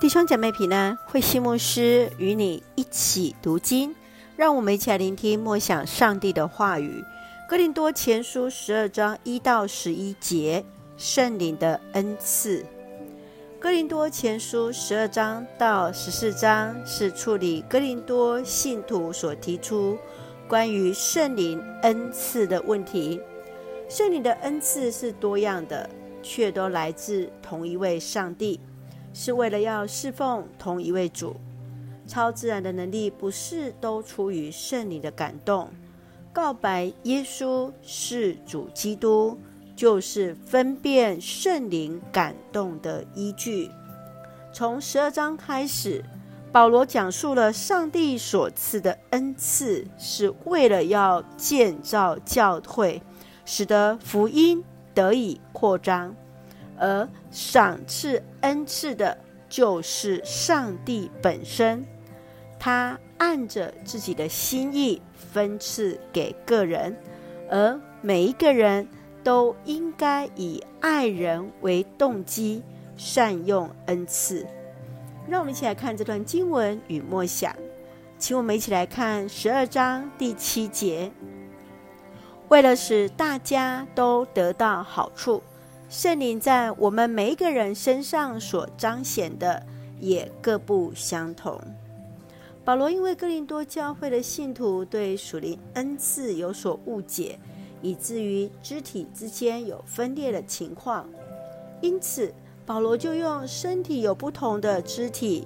弟兄姐妹平安，慧馨牧师与你一起读经，让我们一起来聆听默想上帝的话语。哥林多前书十二章一到十一节，圣灵的恩赐。哥林多前书十二章到十四章是处理哥林多信徒所提出关于圣灵恩赐的问题。圣灵的恩赐是多样的，却都来自同一位上帝。是为了要侍奉同一位主，超自然的能力不是都出于圣灵的感动。告白耶稣是主基督，就是分辨圣灵感动的依据。从十二章开始，保罗讲述了上帝所赐的恩赐，是为了要建造教会，使得福音得以扩张。而赏赐恩赐的，就是上帝本身。他按着自己的心意分赐给个人，而每一个人都应该以爱人为动机，善用恩赐。让我们一起来看这段经文与默想，请我们一起来看十二章第七节。为了使大家都得到好处。圣灵在我们每一个人身上所彰显的也各不相同。保罗因为哥林多教会的信徒对属灵恩赐有所误解，以至于肢体之间有分裂的情况，因此保罗就用身体有不同的肢体，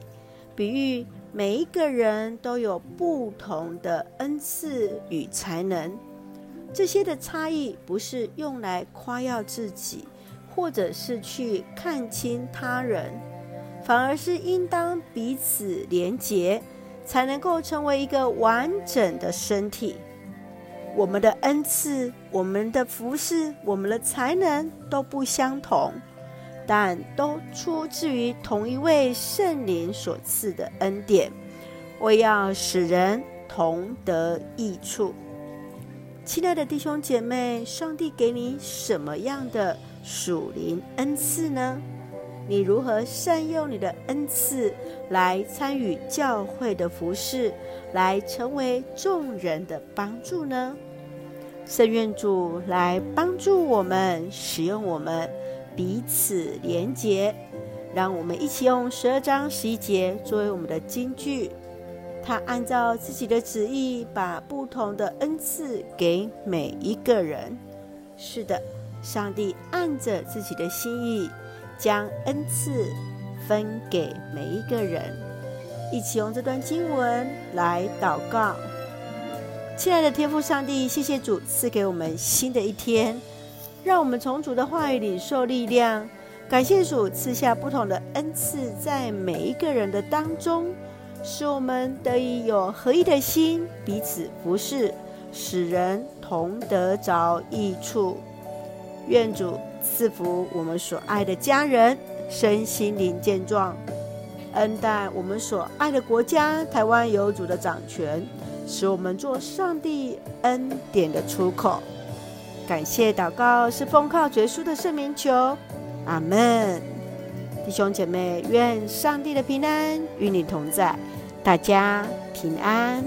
比喻每一个人都有不同的恩赐与才能。这些的差异不是用来夸耀自己。或者是去看清他人，反而是应当彼此连结，才能够成为一个完整的身体。我们的恩赐、我们的服饰、我们的才能都不相同，但都出自于同一位圣灵所赐的恩典，为要使人同得益处。亲爱的弟兄姐妹，上帝给你什么样的属灵恩赐呢？你如何善用你的恩赐来参与教会的服事，来成为众人的帮助呢？圣愿主来帮助我们，使用我们彼此连结，让我们一起用十二章十一节作为我们的金句。他按照自己的旨意，把不同的恩赐给每一个人。是的。上帝按着自己的心意，将恩赐分给每一个人。一起用这段经文来祷告。亲爱的天父上帝，谢谢主赐给我们新的一天，让我们从主的话语里受力量。感谢主赐下不同的恩赐在每一个人的当中，使我们得以有合一的心，彼此服侍，使人同得着益处。愿主赐福我们所爱的家人，身心灵健壮，恩待我们所爱的国家台湾有主的掌权，使我们做上帝恩典的出口。感谢祷告是奉靠绝书的圣名求，阿门。弟兄姐妹，愿上帝的平安与你同在，大家平安。